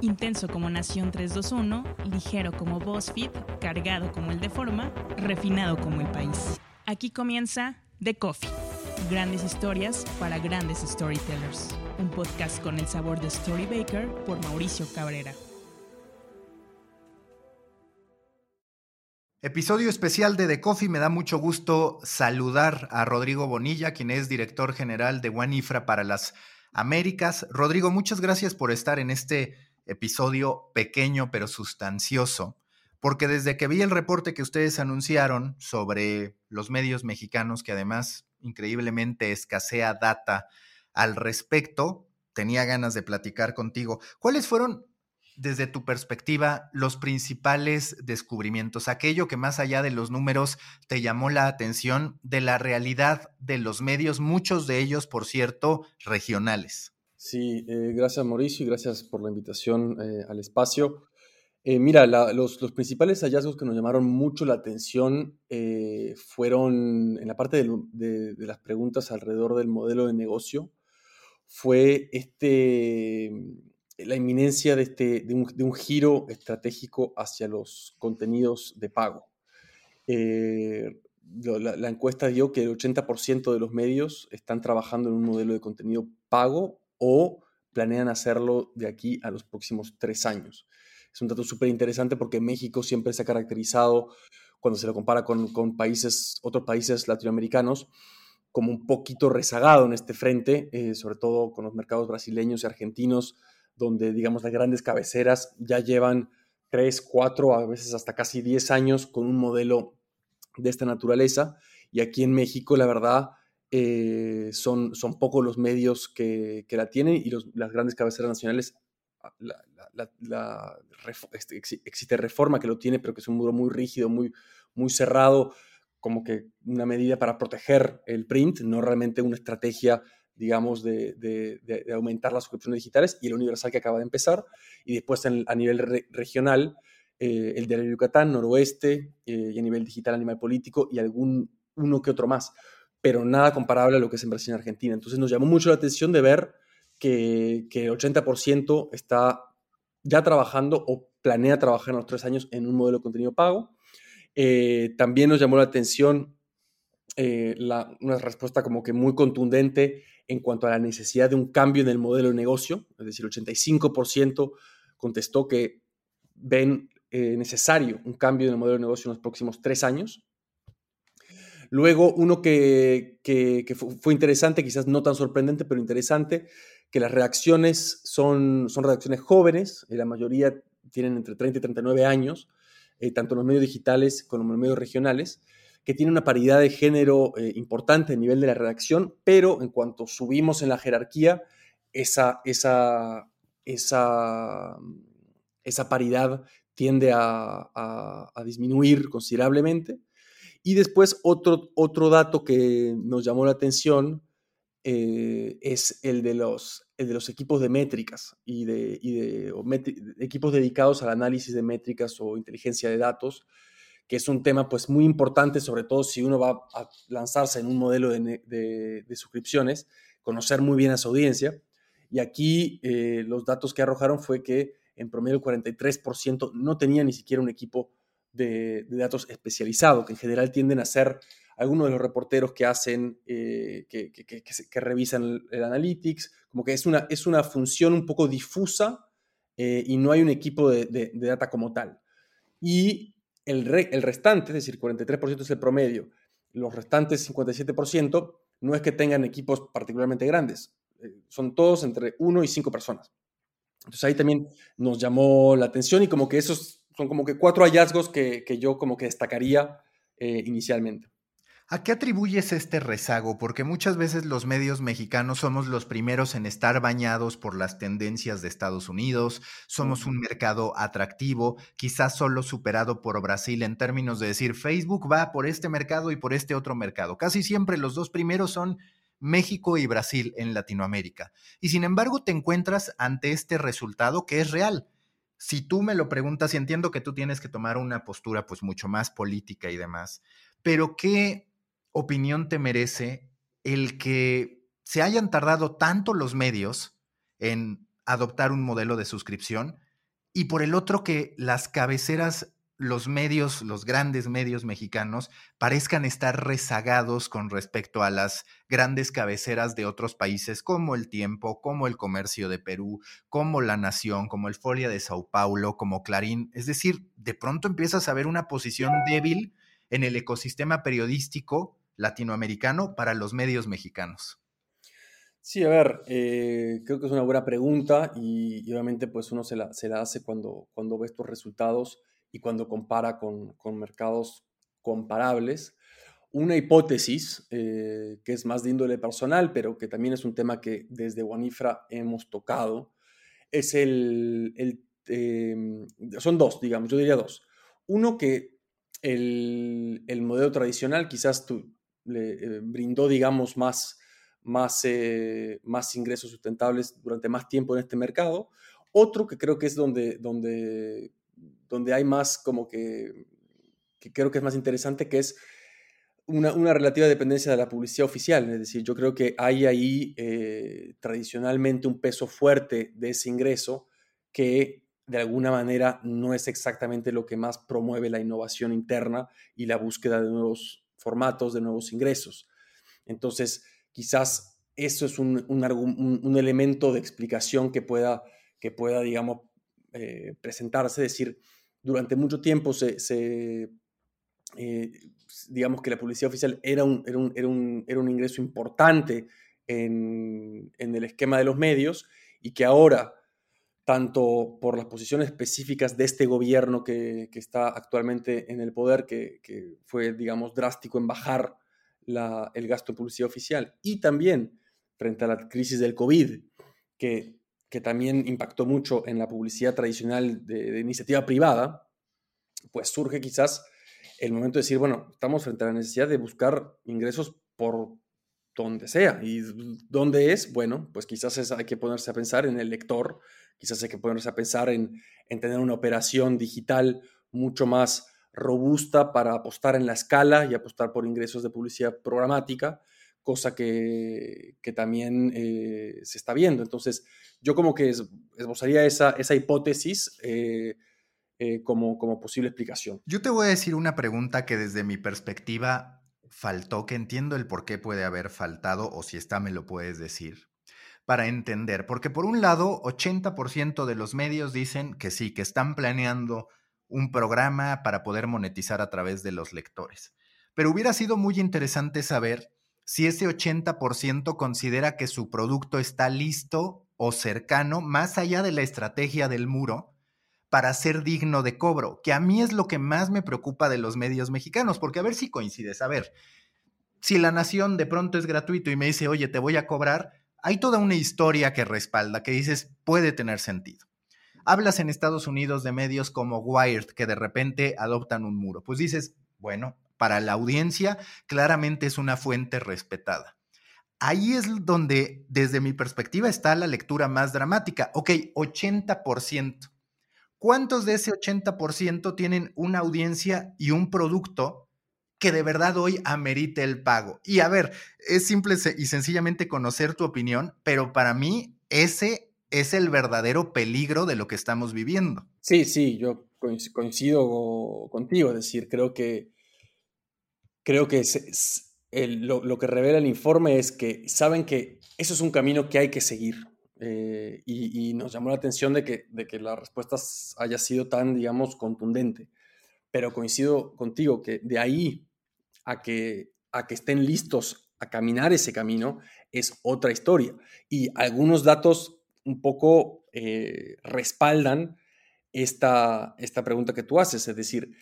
Intenso como Nación 321, ligero como BuzzFeed, cargado como el de Forma, refinado como el país. Aquí comienza The Coffee. Grandes historias para grandes storytellers. Un podcast con el sabor de Story Baker por Mauricio Cabrera. Episodio especial de The Coffee. Me da mucho gusto saludar a Rodrigo Bonilla, quien es director general de Wanifra para las Américas. Rodrigo, muchas gracias por estar en este episodio pequeño pero sustancioso, porque desde que vi el reporte que ustedes anunciaron sobre los medios mexicanos, que además increíblemente escasea data al respecto, tenía ganas de platicar contigo. ¿Cuáles fueron, desde tu perspectiva, los principales descubrimientos? Aquello que más allá de los números te llamó la atención de la realidad de los medios, muchos de ellos, por cierto, regionales. Sí, eh, gracias Mauricio y gracias por la invitación eh, al espacio. Eh, mira, los, principales hallazgos que nos llamaron mucho la atención fueron en la parte de, las preguntas alrededor del modelo de negocio, fue este, la inminencia de, este, de, un, giro estratégico hacia los contenidos de pago. La, la, encuesta dio que el 80% de los medios están trabajando en un modelo de contenido pago o planean hacerlo de aquí a los próximos tres años. Es un dato súper interesante porque México siempre se ha caracterizado, cuando se lo compara con, países, otros países latinoamericanos, como un poquito rezagado en este frente, eh, sobre todo con los mercados brasileños y argentinos, donde, digamos, las grandes cabeceras ya llevan tres, cuatro, a veces hasta casi diez años con un modelo de esta naturaleza. Y aquí en México, la verdad, eh, son, son pocos los medios que, la tienen y las grandes cabeceras nacionales, ah, este, existe Reforma que lo tiene, pero que es un muro muy rígido, muy, muy cerrado, como que una medida para proteger el print, no realmente una estrategia digamos, de, aumentar las suscripciones digitales y el Universal que acaba de empezar. Y después a nivel regional, eh, el de Yucatán, Noroeste, eh, y a nivel digital, Animal Político y algún uno que otro más pero nada comparable a lo que es en Brasil y Argentina. Entonces nos llamó mucho la atención de ver que, el 80% está ya trabajando o planea trabajar en los tres años en un modelo de contenido pago. Eh, también nos llamó la atención eh, una respuesta como que muy contundente en cuanto a la necesidad de un cambio en el modelo de negocio, es decir, el 85% contestó que ven eh, necesario un cambio en el modelo de negocio en los próximos tres años. Luego, uno que, fue interesante, quizás no tan sorprendente, pero interesante, que las reacciones son, son reacciones jóvenes, y la mayoría tienen entre 30 y 39 años, eh, tanto en los medios digitales como en los medios regionales, que tiene una paridad de género eh, importante a nivel de la redacción, pero en cuanto subimos en la jerarquía, esa, esa, esa, esa paridad tiende a disminuir considerablemente. Y después otro, otro dato que nos llamó la atención eh, es el de, los, de los equipos de métricas y de, de equipos dedicados al análisis de métricas o inteligencia de datos, que es un tema pues muy importante, sobre todo si uno va a lanzarse en un modelo de, suscripciones, conocer muy bien a su audiencia. Y aquí eh, los datos que arrojaron fue que en promedio el 43% no tenía ni siquiera un equipo de, datos especializados, que en general tienden a ser algunos de los reporteros que hacen, eh, que, revisan el, analytics, como que es una, es una función un poco difusa eh, y no hay un equipo de, de, data como tal. Y el, el restante, es decir, 43% es el promedio, los restantes 57% no es que tengan equipos particularmente grandes, eh, son todos entre 1 y 5 personas. Entonces ahí también nos llamó la atención y como que esos son como que cuatro hallazgos que, yo como que destacaría eh, inicialmente. ¿A qué atribuyes este rezago? Porque muchas veces los medios mexicanos somos los primeros en estar bañados por las tendencias de Estados Unidos, somos un mercado atractivo, quizás solo superado por Brasil en términos de decir Facebook va por este mercado y por este otro mercado. Casi siempre los dos primeros son México y Brasil en Latinoamérica. Y sin embargo te encuentras ante este resultado que es real si tú me lo preguntas y entiendo que tú tienes que tomar una postura pues mucho más política y demás, pero ¿qué opinión te merece el que se hayan tardado tanto los medios en adoptar un modelo de suscripción y por el otro que las cabeceras los medios, los grandes medios mexicanos, parezcan estar rezagados con respecto a las grandes cabeceras de otros países como el Tiempo, como el Comercio de Perú, como La Nación, como el Folia de Sao Paulo, como Clarín. Es decir, de pronto empiezas a ver una posición débil en el ecosistema periodístico latinoamericano para los medios mexicanos. Sí, a ver, eh, creo que es una buena pregunta y, obviamente pues uno se la, se la hace cuando, cuando ve estos resultados y cuando compara con, mercados comparables. Una hipótesis eh, que es más de índole personal, pero que también es un tema que desde Wanifra hemos tocado, es el, em, son dos, digamos, yo diría dos. Uno que el, modelo tradicional quizás le eh, brindó, digamos, más, más, eh, más ingresos sustentables durante más tiempo en este mercado. Otro que creo que es donde, donde donde hay más como que, creo que es más interesante, que es una, una, relativa dependencia de la publicidad oficial. Es decir, yo creo que hay ahí eh, tradicionalmente un peso fuerte de ese ingreso que de alguna manera no es exactamente lo que más promueve la innovación interna y la búsqueda de nuevos formatos, de nuevos ingresos. Entonces, quizás eso es un, un, un elemento de explicación que pueda, que pueda digamos, eh, presentarse, es decir, durante mucho tiempo se, eh, digamos que la publicidad oficial era un, era un, era un, ingreso importante en, en, el esquema de los medios y que ahora, tanto por las posiciones específicas de este gobierno que, que está actualmente en el poder, que, que fue, digamos, drástico en bajar la, el gasto en publicidad oficial, y también frente a la crisis del COVID, que que también impactó mucho en la publicidad tradicional de, iniciativa privada, pues surge quizás el momento de decir, bueno, estamos frente a la necesidad de buscar ingresos por donde sea. ¿Y dónde es? Bueno, pues quizás hay que ponerse a pensar en el lector, quizás hay que ponerse a pensar en, en tener una operación digital mucho más robusta para apostar en la escala y apostar por ingresos de publicidad programática cosa que, también eh, se está viendo. Entonces, yo como que esbozaría esa, hipótesis eh, eh, como, como posible explicación. Yo te voy a decir una pregunta que desde mi perspectiva faltó, que entiendo el por qué puede haber faltado, o si está me lo puedes decir, para entender. Porque por un lado, 80% de los medios dicen que sí, que están planeando un programa para poder monetizar a través de los lectores. Pero hubiera sido muy interesante saber si ese 80% considera que su producto está listo o cercano, más allá de la estrategia del muro, para ser digno de cobro, que a mí es lo que más me preocupa de los medios mexicanos, porque a ver si coincides, a ver, si la nación de pronto es gratuito y me dice, oye, te voy a cobrar, hay toda una historia que respalda, que dices, puede tener sentido. Hablas en Estados Unidos de medios como Wired, que de repente adoptan un muro. Pues dices, bueno, para la audiencia, claramente es una fuente respetada. Ahí es donde, desde mi perspectiva, está la lectura más dramática. Ok, 80%. ¿Cuántos de ese 80% tienen una audiencia y un producto que de verdad hoy amerite el pago? Y a ver, es simple y sencillamente conocer tu opinión, pero para mí ese es el verdadero peligro de lo que estamos viviendo. Sí, sí, yo coincido contigo, es decir, creo que creo que lo, que revela el informe es que saben que eso es un camino que hay que seguir. Eh, y, nos llamó la atención de que, de que la respuesta haya sido tan, digamos, contundente. Pero coincido contigo que de ahí a que, a que estén listos a caminar ese camino es otra historia. Y algunos datos un poco eh, respaldan esta, esta pregunta que tú haces, es decir,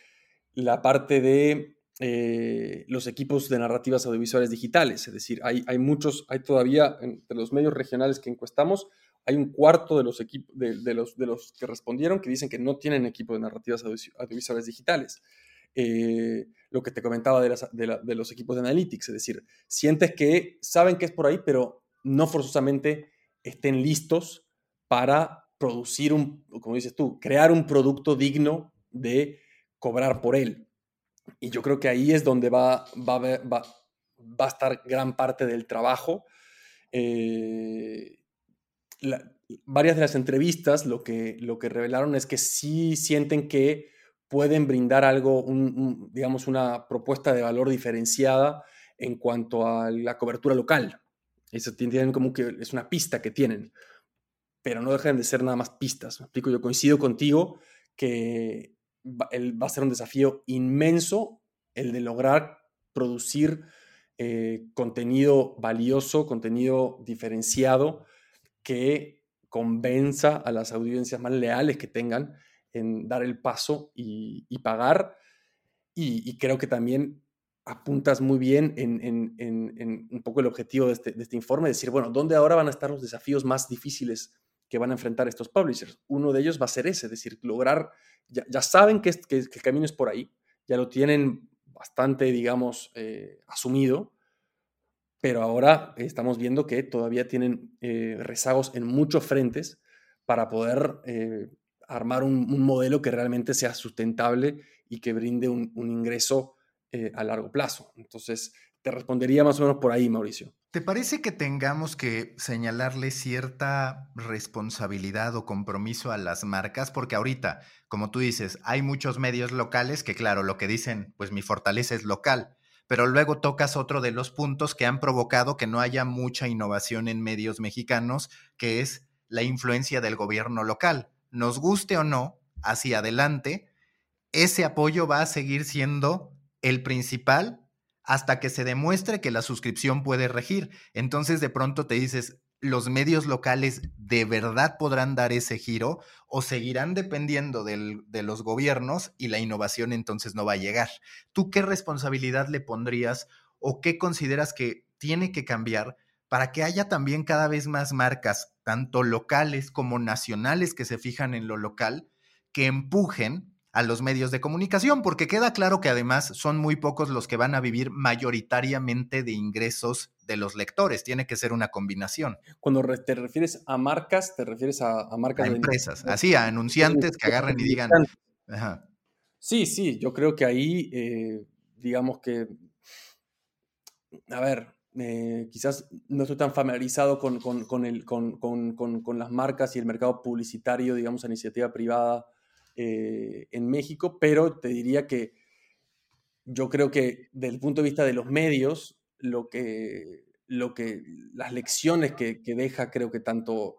la parte de eh, los equipos de narrativas audiovisuales digitales. Es decir, hay, hay muchos, hay todavía entre los medios regionales que encuestamos, hay un cuarto de los, equipos, de, los, de los que respondieron que dicen que no tienen equipo de narrativas audiovisuales digitales. Eh, lo que te comentaba de, de, los equipos de analytics, es decir, sientes que saben que es por ahí, pero no forzosamente estén listos para producir un, como dices tú, crear un producto digno de cobrar por él. Y yo creo que ahí es donde va, va, va, va a estar gran parte del trabajo. Eh, varias de las entrevistas lo que, lo que revelaron es que sí sienten que pueden brindar algo, digamos, una propuesta de valor diferenciada en cuanto a la cobertura local. Eso tienen como que es una pista que tienen, pero no dejan de ser nada más pistas. ¿Me explico? Yo coincido contigo que va, va a ser un desafío inmenso el de lograr producir eh, contenido valioso, contenido diferenciado que convenza a las audiencias más leales que tengan en dar el paso y, pagar. Y, creo que también apuntas muy bien en, un poco el objetivo este, de este, informe, decir, bueno, ¿dónde ahora van a estar los desafíos más difíciles que van a enfrentar estos publishers? Uno de ellos va a ser ese, es decir, lograr, ya, saben que, el camino es por ahí, ya lo tienen bastante, digamos, eh, asumido, pero ahora estamos viendo que todavía tienen eh, rezagos en muchos frentes para poder eh, armar un, modelo que realmente sea sustentable y que brinde un, ingreso a largo plazo. Entonces, te respondería más o menos por ahí, Mauricio. ¿Te parece que tengamos que señalarle cierta responsabilidad o compromiso a las marcas? Porque ahorita, como tú dices, hay muchos medios locales que, claro, lo que dicen, pues mi fortaleza es local, pero luego tocas otro de los puntos que han provocado que no haya mucha innovación en medios mexicanos, que es la influencia del gobierno local. Nos guste o no, hacia adelante, ese apoyo va a seguir siendo el principal hasta que se demuestre que la suscripción puede regir. Entonces de pronto te dices, ¿los medios locales de verdad podrán dar ese giro o seguirán dependiendo de los gobiernos y la innovación entonces no va a llegar? ¿Tú qué responsabilidad le pondrías o qué consideras que tiene que cambiar para que haya también cada vez más marcas, tanto locales como nacionales, que se fijan en lo local, que empujen a los medios de comunicación, porque queda claro que además son muy pocos los que van a vivir mayoritariamente de ingresos de los lectores. Tiene que ser una combinación. Cuando te refieres a marcas, te refieres a, marcas de empresas, así, a anunciantes que agarren y digan. Sí, sí, yo creo que ahí, eh, digamos que, a ver, eh, quizás no estoy tan familiarizado con, con, el, con, las marcas y el mercado publicitario, digamos, a iniciativa privada eh, en México, pero te diría que yo creo que desde el punto de vista de los medios, lo que, lo que las lecciones que, deja, creo que tanto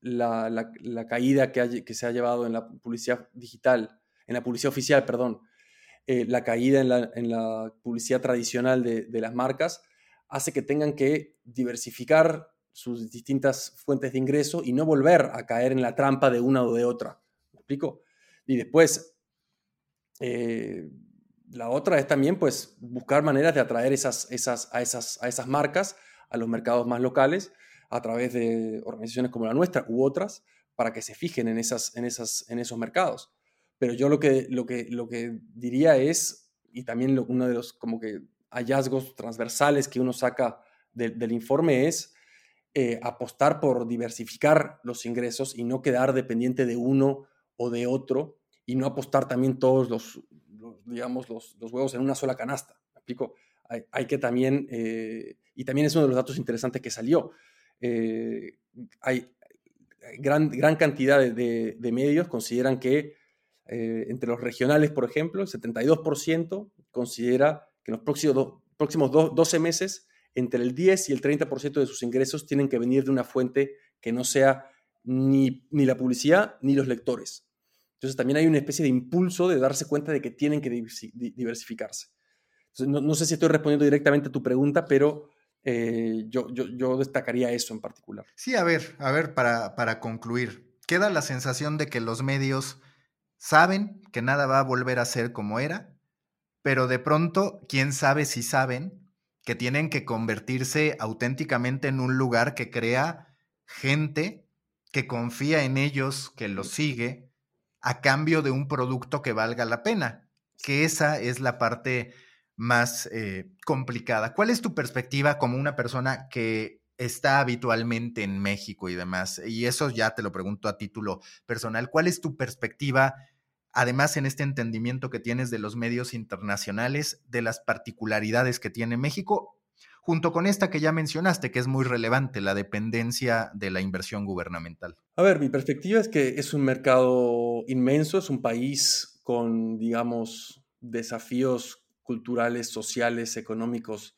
la, la, caída que, se ha llevado en la publicidad digital, en la publicidad oficial, perdón, eh, la caída en la, en la publicidad tradicional de, de, las marcas, hace que tengan que diversificar sus distintas fuentes de ingreso y no volver a caer en la trampa de una o de otra. ¿Me explico? Y después, eh, la otra es también pues, buscar maneras de atraer esas, esas, a, esas, a esas marcas a los mercados más locales a través de organizaciones como la nuestra u otras para que se fijen en, esas, en, esas, en esos mercados. Pero yo lo que, lo que, lo que diría es, y también uno de los como que hallazgos transversales que uno saca del informe es eh, apostar por diversificar los ingresos y no quedar dependiente de uno o de otro y no apostar también todos los, digamos, los, huevos en una sola canasta. ¿Me explico? Hay, que también, eh, y también es uno de los datos interesantes que salió, eh, hay gran, gran cantidad de, medios consideran que eh, entre los regionales, por ejemplo, el 72% considera que en los próximos, próximos 12 meses, entre el 10 y el 30% de sus ingresos tienen que venir de una fuente que no sea ni, ni la publicidad ni los lectores. Entonces también hay una especie de impulso de darse cuenta de que tienen que diversificarse. no, sé si estoy respondiendo directamente a tu pregunta, pero eh, yo, destacaría eso en particular. Sí, a ver, a ver, para, para concluir, queda la sensación de que los medios saben que nada va a volver a ser como era, pero de pronto, quién sabe si saben que tienen que convertirse auténticamente en un lugar que crea gente que confía en ellos, que los sigue, a cambio de un producto que valga la pena, que esa es la parte más eh, complicada. ¿Cuál es tu perspectiva como una persona que está habitualmente en México y demás? Y eso ya te lo pregunto a título personal. ¿Cuál es tu perspectiva, además en este entendimiento que tienes de los medios internacionales, de las particularidades que tiene México? Junto con esta que ya mencionaste, que es muy relevante, la dependencia de la inversión gubernamental? A ver, mi perspectiva es que es un mercado inmenso, es un país con, digamos, desafíos culturales, sociales, económicos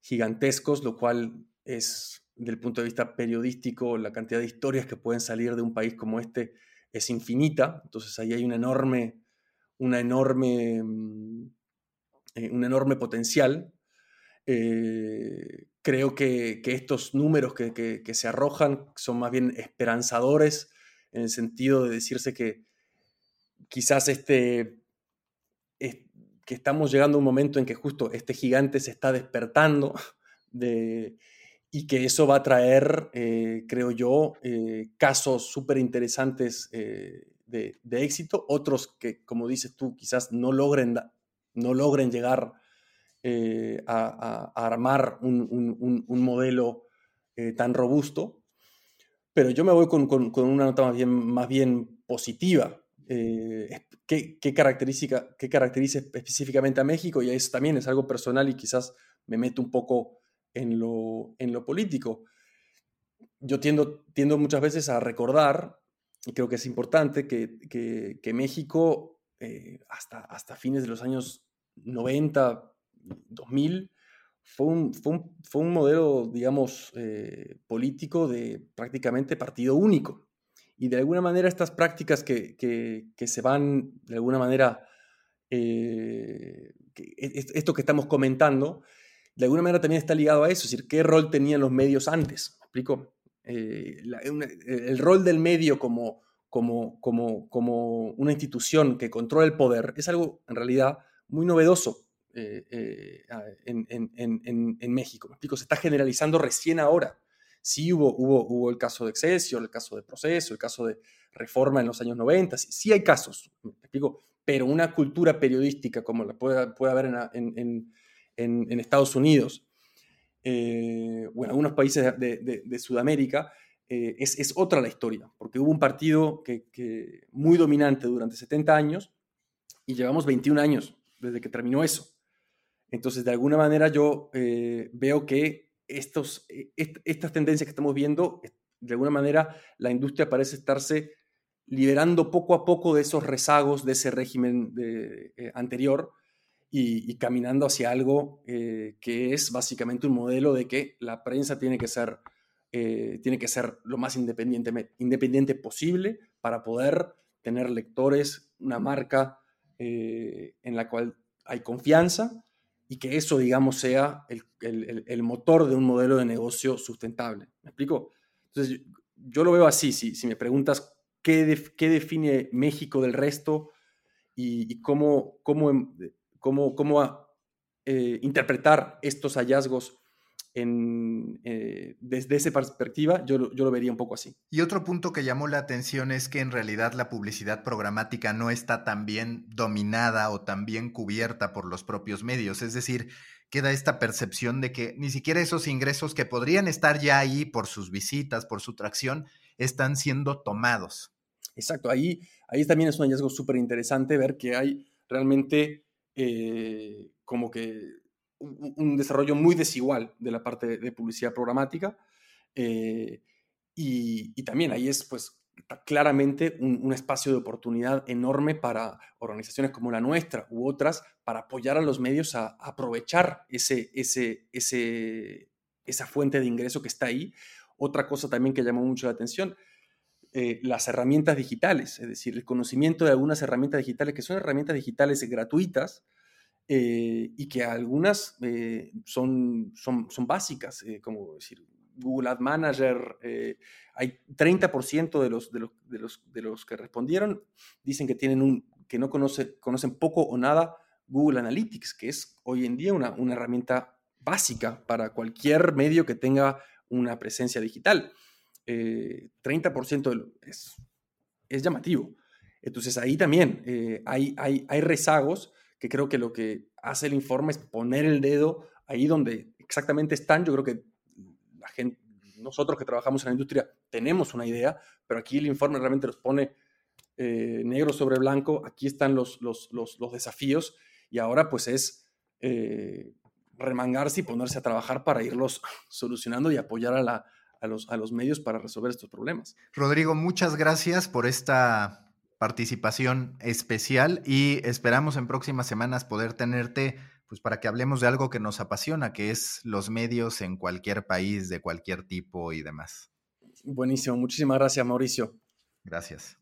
gigantescos, lo cual es, del punto de vista periodístico, la cantidad de historias que pueden salir de un país como este es infinita. Entonces ahí hay una enorme, una enorme, mm, eh, un enorme potencial. Eh, creo que, estos números que, se arrojan son más bien esperanzadores en el sentido de decirse que quizás este, que estamos llegando a un momento en que justo este gigante se está despertando de, y que eso va a traer, eh, creo yo, eh, casos súper interesantes de, éxito, otros que, como dices tú, quizás no logren, no logren llegar a, armar un, modelo tan robusto, pero yo me voy con, una nota más bien, más bien positiva. ¿qué, qué, característica, ¿Qué caracteriza específicamente a México? Y eso también es algo personal y quizás me meto un poco en lo, en lo político. Yo tiendo, tiendo muchas veces a recordar, y creo que es importante, que, que, México eh, hasta, hasta fines de los años 90, 2000, fue un, fue un, fue un modelo, digamos, eh, político de prácticamente partido único. Y de alguna manera estas prácticas que, que, se van, de alguna manera, eh, esto que estamos comentando, de alguna manera también está ligado a eso, es decir, qué rol tenían los medios antes. ¿Me explico? Eh, el rol del medio como, como, como, como una institución que controla el poder es algo en realidad muy novedoso eh, eh, en, México. ¿Me explico? Se está generalizando recién ahora. Sí hubo, hubo, hubo el caso de Excesio, el caso de Proceso, el caso de Reforma en los años 90, sí, hay casos, ¿me explico? Pero una cultura periodística como la puede, puede haber en, Estados Unidos eh, o en algunos países de, Sudamérica, eh, es, otra la historia, porque hubo un partido que, muy dominante durante 70 años y llevamos 21 años desde que terminó eso. Entonces, de alguna manera yo eh, veo que estos, estas tendencias que estamos viendo, de alguna manera la industria parece estarse liberando poco a poco de esos rezagos de ese régimen anterior y, caminando hacia algo eh, que es básicamente un modelo de que la prensa tiene que ser, eh, tiene que ser lo más independiente, independiente posible para poder tener lectores, una marca eh, en la cual hay confianza y que eso, digamos, sea el, el, motor de un modelo de negocio sustentable. ¿Me explico? Entonces, yo, lo veo así, si, si me preguntas qué, qué define México del resto y, cómo, cómo em, cómo, cómo eh, interpretar estos hallazgos eh, desde esa perspectiva, yo, yo, lo vería un poco así. Y otro punto que llamó la atención es que en realidad la publicidad programática no está tan bien dominada o tan bien cubierta por los propios medios. Es decir, queda esta percepción de que ni siquiera esos ingresos que podrían estar ya ahí por sus visitas, por su tracción, están siendo tomados. Exacto, ahí, ahí también es un hallazgo súper interesante ver que hay realmente eh, como que un, desarrollo muy desigual de la parte de publicidad programática. Eh, y, también ahí es pues claramente un, espacio de oportunidad enorme para organizaciones como la nuestra u otras para apoyar a los medios a, aprovechar ese, ese, ese, esa fuente de ingreso que está ahí. Otra cosa también que llamó mucho la atención, eh, las herramientas digitales, es decir, el conocimiento de algunas herramientas digitales que son herramientas digitales gratuitas eh, y que algunas eh, son, son, son, básicas, como decir, Google Ad Manager, hay 30% de los, de, los, de, los, de los que respondieron dicen que, tienen un, que no conoce, conocen poco o nada Google Analytics, que es hoy en día una, una herramienta básica para cualquier medio que tenga una presencia digital. 30% eh, es, es, llamativo. Entonces ahí también eh, hay, hay, hay, rezagos que creo que lo que hace el informe es poner el dedo ahí donde exactamente están. Yo creo que la gente, nosotros que trabajamos en la industria tenemos una idea, pero aquí el informe realmente los pone eh, negro sobre blanco. Aquí están los, los, los, desafíos y ahora pues es remangarse y ponerse a trabajar para irlos solucionando y apoyar a, la, a, los, a los medios para resolver estos problemas. Rodrigo, muchas gracias por esta participación especial y esperamos en próximas semanas poder tenerte pues para que hablemos de algo que nos apasiona, que es los medios en cualquier país, de cualquier tipo y demás. Buenísimo, muchísimas gracias Mauricio. Gracias.